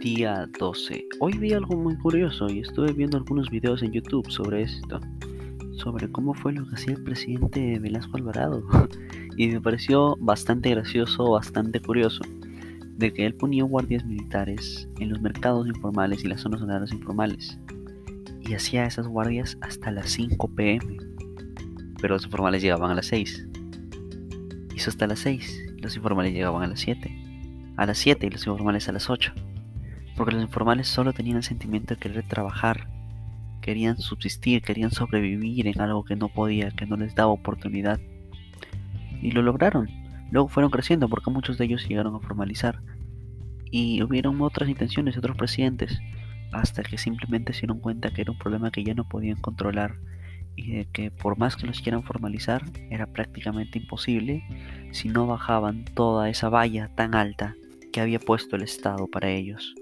Día 12. Hoy vi algo muy curioso y estuve viendo algunos videos en YouTube sobre esto, sobre cómo fue lo que hacía el presidente Velasco Alvarado. y me pareció bastante gracioso, bastante curioso, de que él ponía guardias militares en los mercados informales y las zonas horarias informales. Y hacía esas guardias hasta las 5 pm. Pero los informales llegaban a las 6. Hizo hasta las 6. Los informales llegaban a las 7 a las 7 y los informales a las 8. Porque los informales solo tenían el sentimiento de querer trabajar, querían subsistir, querían sobrevivir en algo que no podía, que no les daba oportunidad. Y lo lograron. Luego fueron creciendo porque muchos de ellos llegaron a formalizar. Y hubieron otras intenciones otros presidentes, hasta que simplemente se dieron cuenta que era un problema que ya no podían controlar y de que por más que los quieran formalizar, era prácticamente imposible si no bajaban toda esa valla tan alta que había puesto el Estado para ellos.